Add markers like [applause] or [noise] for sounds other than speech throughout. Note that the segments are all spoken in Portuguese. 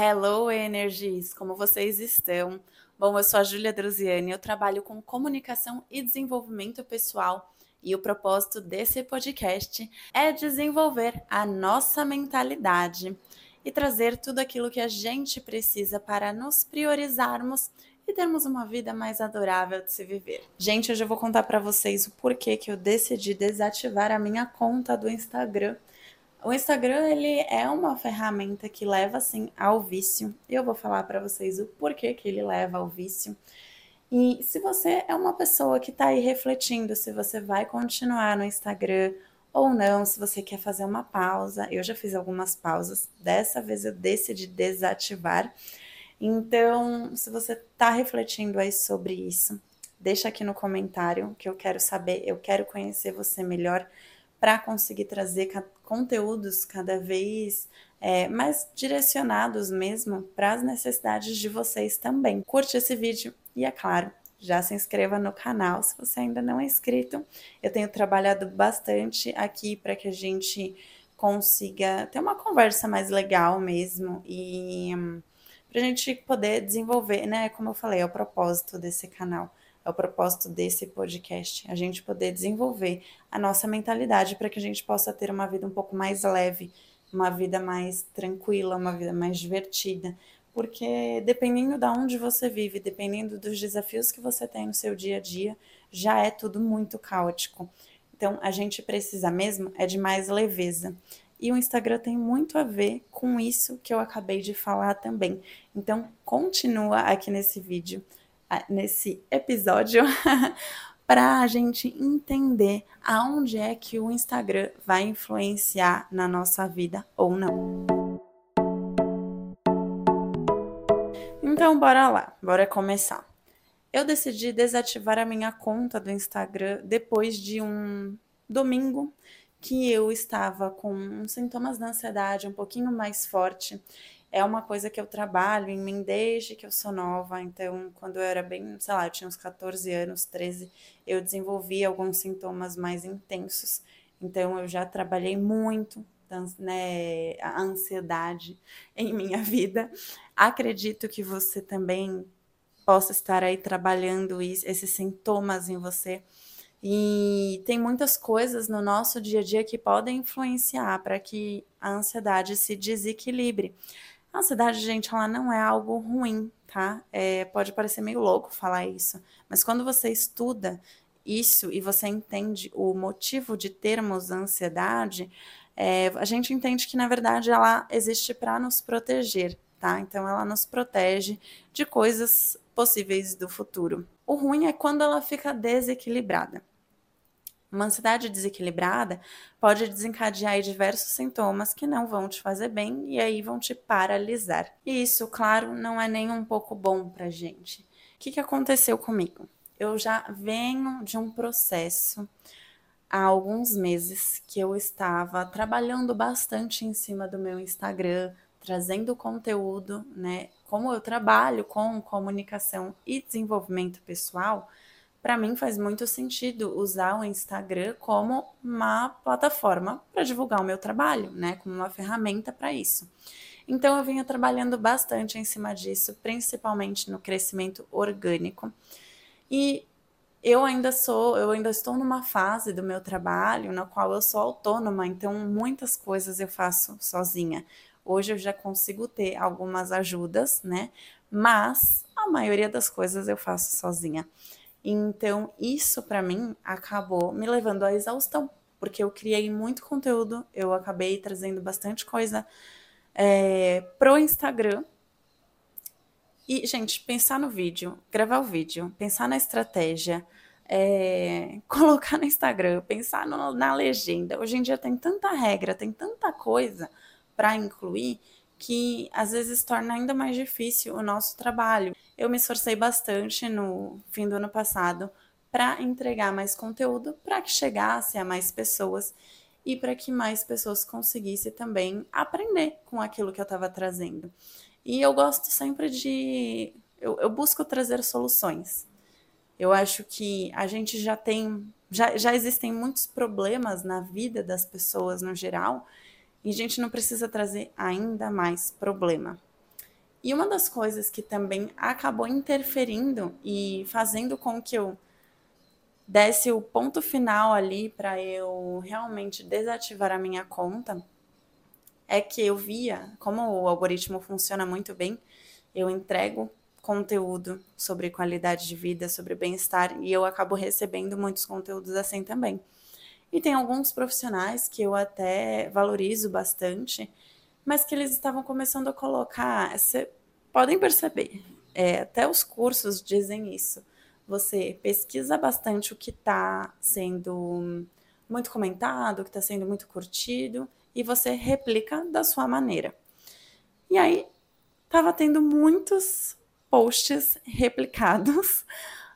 Hello, Energies! Como vocês estão? Bom, eu sou a Júlia Druziani, eu trabalho com comunicação e desenvolvimento pessoal e o propósito desse podcast é desenvolver a nossa mentalidade e trazer tudo aquilo que a gente precisa para nos priorizarmos e termos uma vida mais adorável de se viver. Gente, hoje eu vou contar para vocês o porquê que eu decidi desativar a minha conta do Instagram. O Instagram ele é uma ferramenta que leva assim ao vício. E eu vou falar para vocês o porquê que ele leva ao vício. E se você é uma pessoa que está aí refletindo se você vai continuar no Instagram ou não, se você quer fazer uma pausa, eu já fiz algumas pausas. Dessa vez eu decidi desativar. Então, se você está refletindo aí sobre isso, deixa aqui no comentário que eu quero saber, eu quero conhecer você melhor para conseguir trazer conteúdos cada vez é, mais direcionados mesmo para as necessidades de vocês também. Curte esse vídeo e, é claro, já se inscreva no canal se você ainda não é inscrito. Eu tenho trabalhado bastante aqui para que a gente consiga ter uma conversa mais legal mesmo e hum, para a gente poder desenvolver, né? Como eu falei, é o propósito desse canal, o propósito desse podcast, a gente poder desenvolver a nossa mentalidade para que a gente possa ter uma vida um pouco mais leve, uma vida mais tranquila, uma vida mais divertida. Porque dependendo de onde você vive, dependendo dos desafios que você tem no seu dia a dia, já é tudo muito caótico. Então, a gente precisa mesmo é de mais leveza. E o Instagram tem muito a ver com isso que eu acabei de falar também. Então, continua aqui nesse vídeo, nesse episódio, [laughs] para a gente entender aonde é que o Instagram vai influenciar na nossa vida ou não. Então, bora lá, bora começar. Eu decidi desativar a minha conta do Instagram depois de um domingo que eu estava com sintomas da ansiedade um pouquinho mais forte. É uma coisa que eu trabalho em mim desde que eu sou nova. Então, quando eu era bem, sei lá, eu tinha uns 14 anos, 13, eu desenvolvi alguns sintomas mais intensos. Então, eu já trabalhei muito né, a ansiedade [laughs] em minha vida. Acredito que você também possa estar aí trabalhando esses sintomas em você. E tem muitas coisas no nosso dia a dia que podem influenciar para que a ansiedade se desequilibre. A ansiedade, gente, ela não é algo ruim, tá? É, pode parecer meio louco falar isso, mas quando você estuda isso e você entende o motivo de termos ansiedade, é, a gente entende que, na verdade, ela existe para nos proteger, tá? Então, ela nos protege de coisas possíveis do futuro. O ruim é quando ela fica desequilibrada. Uma ansiedade desequilibrada pode desencadear diversos sintomas que não vão te fazer bem e aí vão te paralisar. E isso, claro, não é nem um pouco bom pra gente. O que, que aconteceu comigo? Eu já venho de um processo há alguns meses que eu estava trabalhando bastante em cima do meu Instagram, trazendo conteúdo, né? Como eu trabalho com comunicação e desenvolvimento pessoal, para mim faz muito sentido usar o Instagram como uma plataforma para divulgar o meu trabalho, né? Como uma ferramenta para isso. Então eu vinha trabalhando bastante em cima disso, principalmente no crescimento orgânico. E eu ainda sou, eu ainda estou numa fase do meu trabalho na qual eu sou autônoma, então muitas coisas eu faço sozinha. Hoje eu já consigo ter algumas ajudas, né? Mas a maioria das coisas eu faço sozinha. Então, isso para mim acabou me levando à exaustão, porque eu criei muito conteúdo, eu acabei trazendo bastante coisa é, pro Instagram. E, gente, pensar no vídeo, gravar o vídeo, pensar na estratégia, é, [laughs] colocar no Instagram, pensar no, na legenda. Hoje em dia tem tanta regra, tem tanta coisa para incluir que às vezes torna ainda mais difícil o nosso trabalho. Eu me esforcei bastante no fim do ano passado para entregar mais conteúdo, para que chegasse a mais pessoas e para que mais pessoas conseguissem também aprender com aquilo que eu estava trazendo. E eu gosto sempre de. Eu, eu, busco trazer soluções. Eu acho que a gente já tem. Já, já existem muitos problemas na vida das pessoas no geral, e a gente não precisa trazer ainda mais problema. E uma das coisas que também acabou interferindo e fazendo com que eu desse o ponto final ali para eu realmente desativar a minha conta é que eu via como o algoritmo funciona muito bem, eu entrego conteúdo sobre qualidade de vida, sobre bem-estar, e eu acabo recebendo muitos conteúdos assim também. E tem alguns profissionais que eu até valorizo bastante, mas que eles estavam começando a colocar. Você podem perceber, é, até os cursos dizem isso. Você pesquisa bastante o que está sendo muito comentado, o que está sendo muito curtido, e você replica da sua maneira. E aí, estava tendo muitos posts replicados.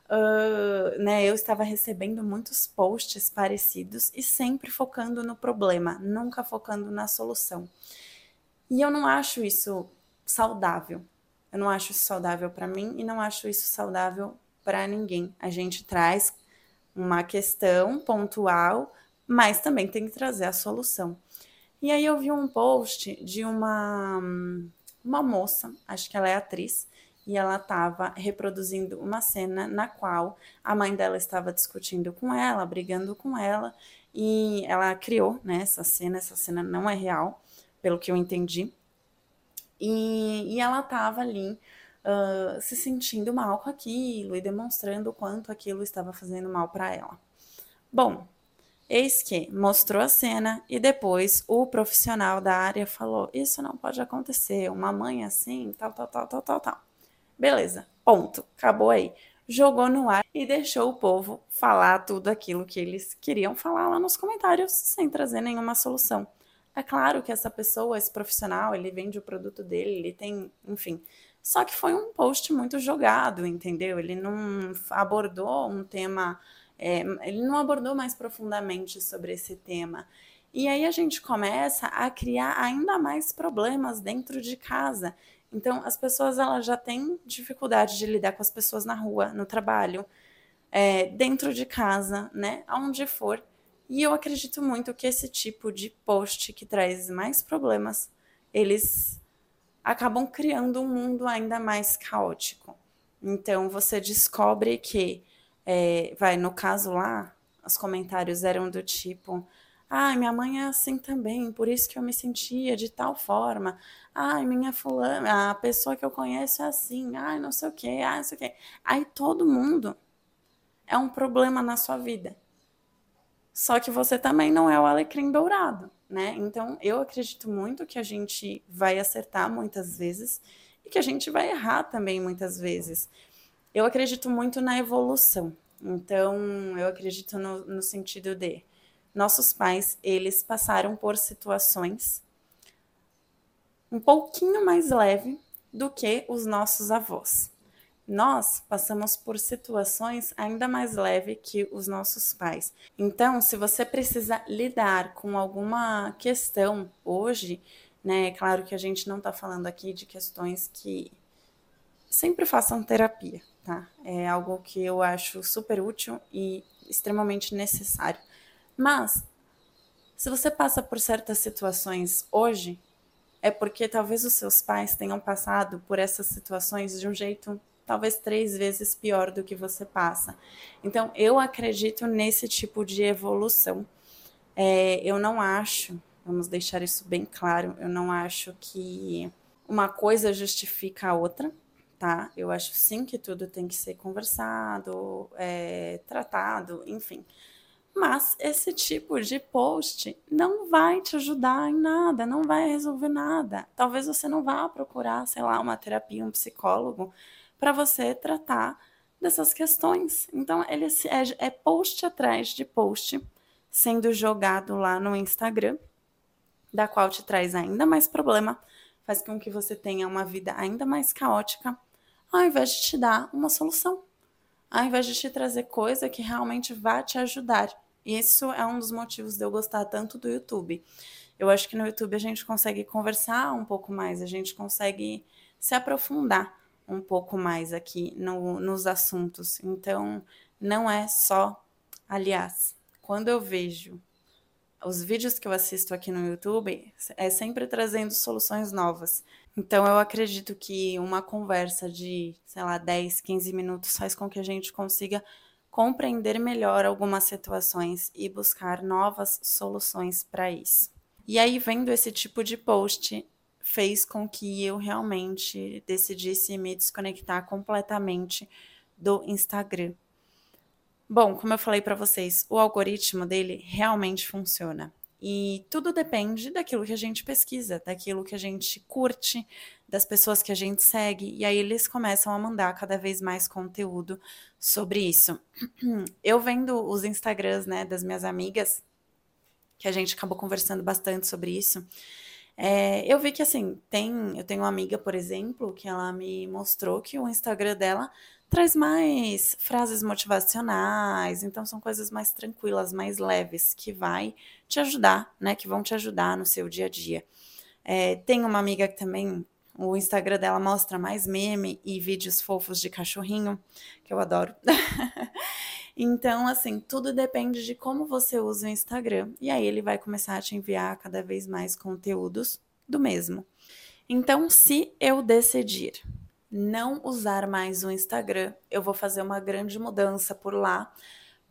Uh, né, eu estava recebendo muitos posts parecidos e sempre focando no problema, nunca focando na solução. E eu não acho isso saudável. Eu não acho isso saudável para mim e não acho isso saudável para ninguém. A gente traz uma questão pontual, mas também tem que trazer a solução. E aí eu vi um post de uma uma moça, acho que ela é atriz, e ela estava reproduzindo uma cena na qual a mãe dela estava discutindo com ela, brigando com ela, e ela criou né, essa cena, essa cena não é real, pelo que eu entendi, e, e ela estava ali uh, se sentindo mal com aquilo e demonstrando o quanto aquilo estava fazendo mal para ela. Bom, Eis que mostrou a cena e depois o profissional da área falou: Isso não pode acontecer, uma mãe assim, tal, tal, tal, tal, tal, tal. Beleza, ponto, acabou aí. Jogou no ar e deixou o povo falar tudo aquilo que eles queriam falar lá nos comentários, sem trazer nenhuma solução. É claro que essa pessoa, esse profissional, ele vende o produto dele, ele tem, enfim. Só que foi um post muito jogado, entendeu? Ele não abordou um tema, é, ele não abordou mais profundamente sobre esse tema. E aí a gente começa a criar ainda mais problemas dentro de casa. Então, as pessoas elas já têm dificuldade de lidar com as pessoas na rua, no trabalho, é, dentro de casa, né? Aonde for. E eu acredito muito que esse tipo de post que traz mais problemas, eles acabam criando um mundo ainda mais caótico. Então, você descobre que, é, vai, no caso lá, os comentários eram do tipo Ai, minha mãe é assim também, por isso que eu me sentia de tal forma. Ai, minha fulana, a pessoa que eu conheço é assim. Ai, não sei o quê, ai, não sei o quê. Aí todo mundo é um problema na sua vida. Só que você também não é o alecrim dourado, né? Então, eu acredito muito que a gente vai acertar muitas vezes e que a gente vai errar também muitas vezes. Eu acredito muito na evolução. Então, eu acredito no, no sentido de nossos pais, eles passaram por situações um pouquinho mais leve do que os nossos avós. Nós passamos por situações ainda mais leve que os nossos pais. Então, se você precisa lidar com alguma questão hoje, né, é claro que a gente não está falando aqui de questões que sempre façam terapia, tá? É algo que eu acho super útil e extremamente necessário. Mas, se você passa por certas situações hoje, é porque talvez os seus pais tenham passado por essas situações de um jeito talvez três vezes pior do que você passa. Então, eu acredito nesse tipo de evolução. É, eu não acho, vamos deixar isso bem claro, eu não acho que uma coisa justifica a outra, tá? Eu acho sim que tudo tem que ser conversado, é, tratado, enfim. Mas esse tipo de post não vai te ajudar em nada, não vai resolver nada. Talvez você não vá procurar, sei lá, uma terapia, um psicólogo para você tratar dessas questões. Então, ele é, é post atrás de post sendo jogado lá no Instagram, da qual te traz ainda mais problema, faz com que você tenha uma vida ainda mais caótica, ao invés de te dar uma solução, ao invés de te trazer coisa que realmente vai te ajudar. Isso é um dos motivos de eu gostar tanto do YouTube. Eu acho que no YouTube a gente consegue conversar um pouco mais, a gente consegue se aprofundar um pouco mais aqui no, nos assuntos. Então, não é só. Aliás, quando eu vejo os vídeos que eu assisto aqui no YouTube, é sempre trazendo soluções novas. Então, eu acredito que uma conversa de, sei lá, 10, 15 minutos faz com que a gente consiga compreender melhor algumas situações e buscar novas soluções para isso. E aí, vendo esse tipo de post, fez com que eu realmente decidisse me desconectar completamente do Instagram. Bom, como eu falei para vocês, o algoritmo dele realmente funciona. E tudo depende daquilo que a gente pesquisa, daquilo que a gente curte, das pessoas que a gente segue, e aí eles começam a mandar cada vez mais conteúdo sobre isso. [clears throat] Eu vendo os Instagrams, né, das minhas amigas, que a gente acabou conversando bastante sobre isso, é, eu vi que assim, tem, eu tenho uma amiga, por exemplo, que ela me mostrou que o Instagram dela traz mais frases motivacionais, então são coisas mais tranquilas, mais leves, que vai te ajudar, né? Que vão te ajudar no seu dia a dia. É, tem uma amiga que também, o Instagram dela mostra mais meme e vídeos fofos de cachorrinho, que eu adoro. [laughs] então, assim, tudo depende de como você usa o Instagram. E aí ele vai começar a te enviar cada vez mais conteúdos do mesmo. Então, se eu decidir não usar mais o Instagram, eu vou fazer uma grande mudança por lá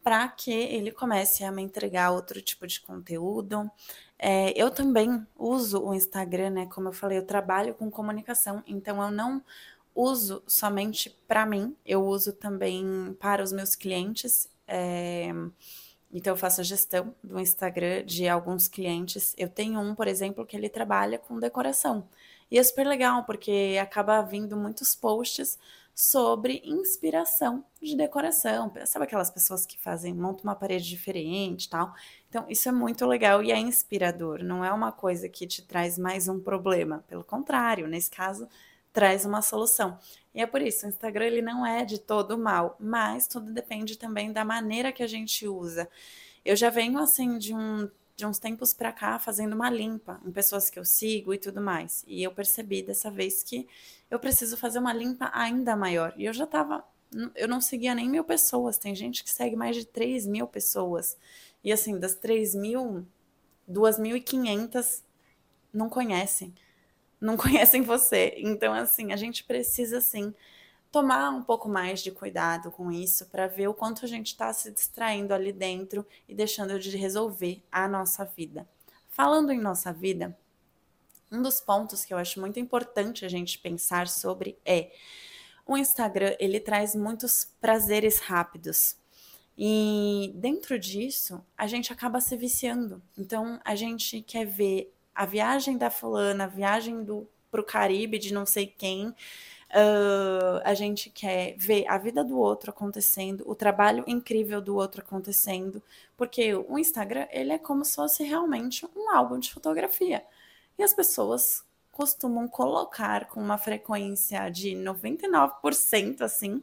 para que ele comece a me entregar outro tipo de conteúdo. É, eu também uso o Instagram, né? Como eu falei, eu trabalho com comunicação, então eu não uso somente para mim, eu uso também para os meus clientes. É, então, eu faço a gestão do Instagram de alguns clientes. Eu tenho um, por exemplo, que ele trabalha com decoração. E é super legal, porque acaba vindo muitos posts sobre inspiração de decoração. Sabe aquelas pessoas que fazem, montam uma parede diferente tal? Então, isso é muito legal e é inspirador. Não é uma coisa que te traz mais um problema. Pelo contrário, nesse caso, traz uma solução. E é por isso, o Instagram ele não é de todo mal, mas tudo depende também da maneira que a gente usa. Eu já venho assim de um de uns tempos para cá fazendo uma limpa em pessoas que eu sigo e tudo mais. E eu percebi dessa vez que eu preciso fazer uma limpa ainda maior. E eu já tava. Eu não seguia nem mil pessoas. Tem gente que segue mais de 3 mil pessoas. E assim, das 3 mil, 2.500 não conhecem. Não [laughs] conhecem você. Então, assim, a gente precisa, assim, tomar um pouco mais de cuidado com isso para ver o quanto a gente está se distraindo ali dentro e deixando de resolver a nossa vida. Falando em nossa vida, um dos pontos que eu acho muito importante a gente pensar sobre é o Instagram, ele traz muitos prazeres rápidos. E dentro disso, a gente acaba se viciando. Então, a gente quer ver a viagem da fulana, a viagem do pro Caribe de não sei quem, Uh, a gente quer ver a vida do outro acontecendo, o trabalho incrível do outro acontecendo, porque o Instagram ele é como se fosse realmente um álbum de fotografia. E as pessoas costumam colocar com uma frequência de 99% assim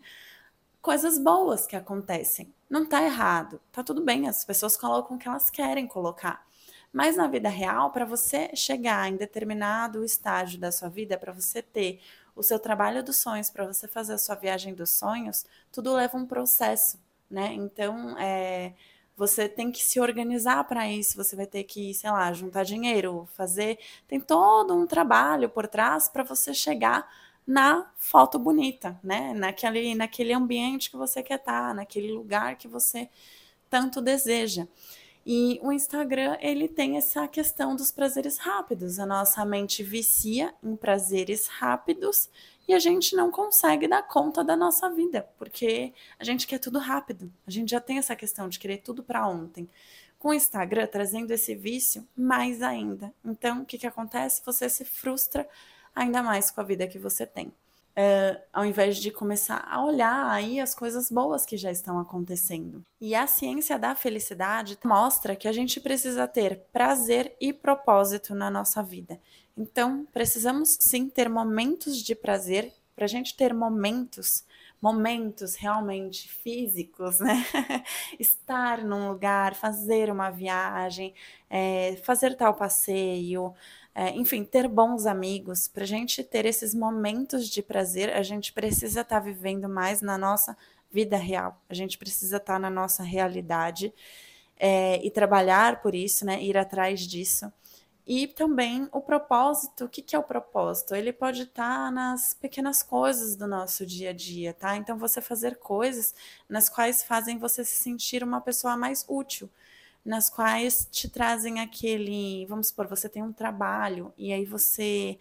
coisas boas que acontecem. Não tá errado, tá tudo bem, as pessoas colocam o que elas querem colocar. Mas na vida real, para você chegar em determinado estágio da sua vida, para você ter o seu trabalho dos sonhos, para você fazer a sua viagem dos sonhos, tudo leva um processo, né? Então, é, você tem que se organizar para isso, você vai ter que, sei lá, juntar dinheiro, fazer. Tem todo um trabalho por trás para você chegar na foto bonita, né? Naquele, naquele ambiente que você quer estar, tá, naquele lugar que você tanto deseja. E o Instagram, ele tem essa questão dos prazeres rápidos. A nossa mente vicia em prazeres rápidos e a gente não consegue dar conta da nossa vida, porque a gente quer tudo rápido. A gente já tem essa questão de querer tudo para ontem. Com o Instagram trazendo esse vício, mais ainda. Então, o que, que acontece? Você se frustra ainda mais com a vida que você tem é, ao invés de começar a olhar aí as coisas boas que já estão acontecendo. E a ciência da felicidade mostra que a gente precisa ter prazer e propósito na nossa vida. Então, precisamos sim ter momentos de prazer para a gente ter momentos momentos realmente físicos, né? [laughs] Estar num lugar, fazer uma viagem, é, fazer tal passeio, é, enfim, ter bons amigos. Para a gente ter esses momentos de prazer, a gente precisa estar tá vivendo mais na nossa vida real. A gente precisa estar tá na nossa realidade é, e trabalhar por isso, né? Ir atrás disso. E também o propósito, o que, que é o propósito? Ele pode estar nas pequenas coisas do nosso dia a dia, tá? Então, você fazer coisas nas quais fazem você se sentir uma pessoa mais útil, nas quais te trazem aquele. Vamos supor, você tem um trabalho e aí você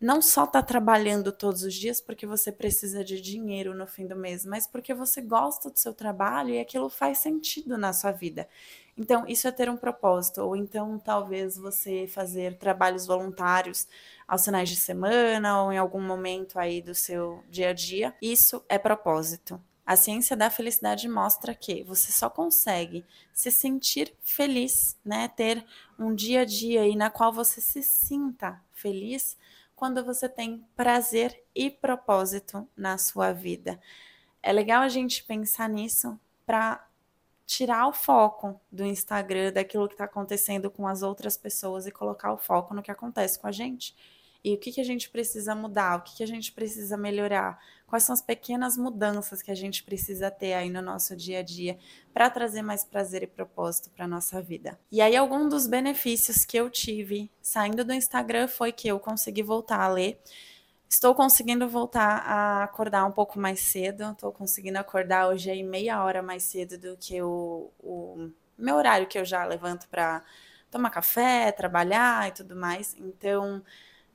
não só está trabalhando todos os dias porque você precisa de dinheiro no fim do mês, mas porque você gosta do seu trabalho e aquilo faz sentido na sua vida. Então, isso é ter um propósito, ou então talvez você fazer trabalhos voluntários aos finais de semana ou em algum momento aí do seu dia a dia. Isso é propósito. A ciência da felicidade mostra que você só consegue se sentir feliz, né? Ter um dia a dia aí na qual você se sinta feliz quando você tem prazer e propósito na sua vida. É legal a gente pensar nisso para tirar o foco do Instagram, daquilo que está acontecendo com as outras pessoas e colocar o foco no que acontece com a gente. E o que, que a gente precisa mudar, o que, que a gente precisa melhorar, quais são as pequenas mudanças que a gente precisa ter aí no nosso dia a dia para trazer mais prazer e propósito para nossa vida. E aí algum dos benefícios que eu tive saindo do Instagram foi que eu consegui voltar a ler. Estou conseguindo voltar a acordar um pouco mais cedo. Estou conseguindo acordar hoje aí meia hora mais cedo do que o, o meu horário que eu já levanto para tomar café, trabalhar e tudo mais. Então,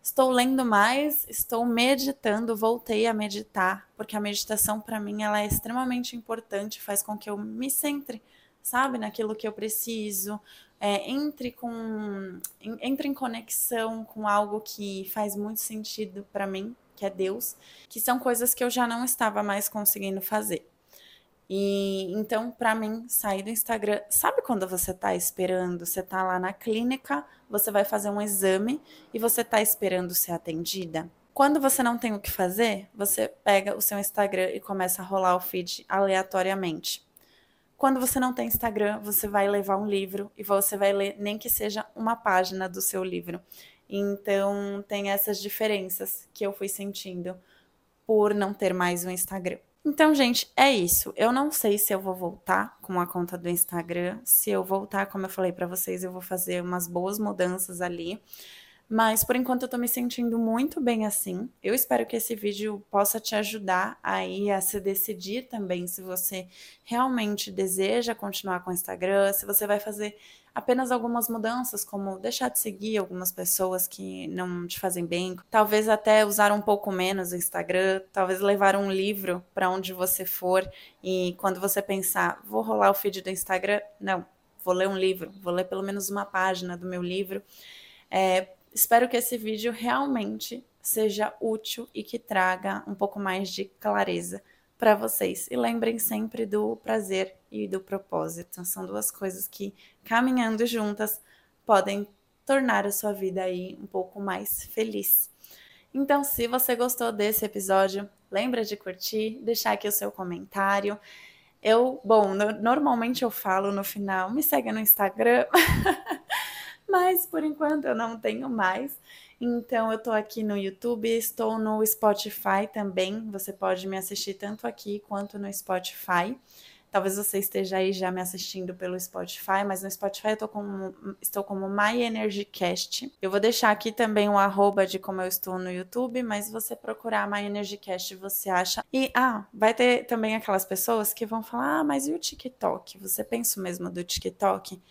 Estou lendo mais, estou meditando, voltei a meditar, porque a meditação para mim ela é extremamente importante, faz com que eu me centre, sabe, naquilo que eu preciso, é, entre com entre em conexão com algo que faz muito sentido para mim, que é Deus, que são coisas que eu já não estava mais conseguindo fazer. E então, para mim, sair do Instagram, sabe quando você tá esperando, você tá lá na clínica, você vai fazer um exame e você tá esperando ser atendida? Quando você não tem o que fazer, você pega o seu Instagram e começa a rolar o feed aleatoriamente. Quando você não tem Instagram, você vai levar um livro e você vai ler nem que seja uma página do seu livro. Então, tem essas diferenças que eu fui sentindo por não ter mais o Instagram. Então, gente, é isso. Eu não sei se eu vou voltar com a conta do Instagram. Se eu voltar, como eu falei para vocês, eu vou fazer umas boas mudanças ali. Mas por enquanto eu tô me sentindo muito bem assim. Eu espero que esse vídeo possa te ajudar aí a se decidir também se você realmente deseja continuar com o Instagram, se você vai fazer apenas algumas mudanças, como deixar de seguir algumas pessoas que não te fazem bem, talvez até usar um pouco menos o Instagram, talvez levar um livro para onde você for e quando você pensar, vou rolar o feed do Instagram, não, vou ler um livro, vou ler pelo menos uma página do meu livro. É, espero que esse vídeo realmente seja útil e que traga um pouco mais de clareza para vocês. E lembrem sempre do prazer e do propósito. São duas coisas que, caminhando juntas, podem tornar a sua vida aí um pouco mais feliz. Então, se você gostou desse episódio, lembra de curtir, deixar aqui o seu comentário. Eu, bom, no, normalmente eu falo no final, me segue no Instagram, [laughs] mas por enquanto eu não tenho mais. Então, eu tô aqui no YouTube, estou no Spotify também. Você pode me assistir tanto aqui quanto no Spotify. Talvez você esteja aí já me assistindo pelo Spotify, mas no Spotify eu como, estou como My Energy Cast. Eu vou deixar aqui também o arroba de como eu estou no YouTube, mas você procurar My Energy Cast, você acha. E, ah, vai ter também aquelas pessoas que vão falar, ah, mas e o TikTok? Você pensa mesmo do TikTok?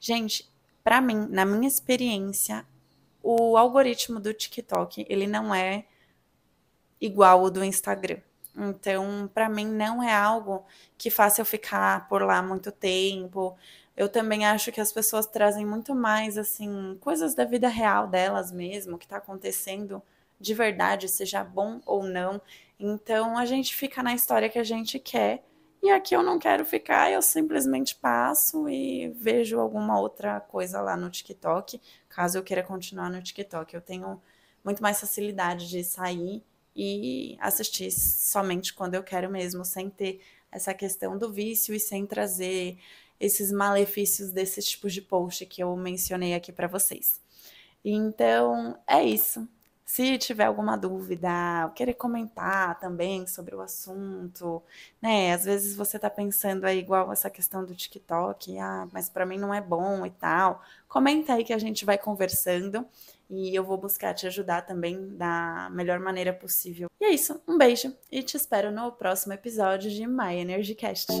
Gente, para mim, na minha experiência, o algoritmo do TikTok, ele não é igual ao do Instagram. Então, para mim, não é algo que faça eu ficar por lá muito tempo. Eu também acho que as pessoas trazem muito mais, assim, coisas da vida real delas mesmo, que está acontecendo de verdade, seja bom ou não. Então, a gente fica na história que a gente quer. E aqui eu não quero ficar, eu simplesmente passo e vejo alguma outra coisa lá no TikTok, caso eu queira continuar no TikTok. Eu tenho muito mais facilidade de sair e assistir somente quando eu quero mesmo, sem ter essa questão do vício e sem trazer esses malefícios desses tipos de post que eu mencionei aqui para vocês. Então, é isso. Se tiver alguma dúvida, querer comentar também sobre o assunto, né? Às vezes você tá pensando aí igual essa questão do TikTok, ah, mas para mim não é bom e tal. Comenta aí que a gente vai conversando e eu vou buscar te ajudar também da melhor maneira possível. E é isso, um beijo e te espero no próximo episódio de My Energy Cast.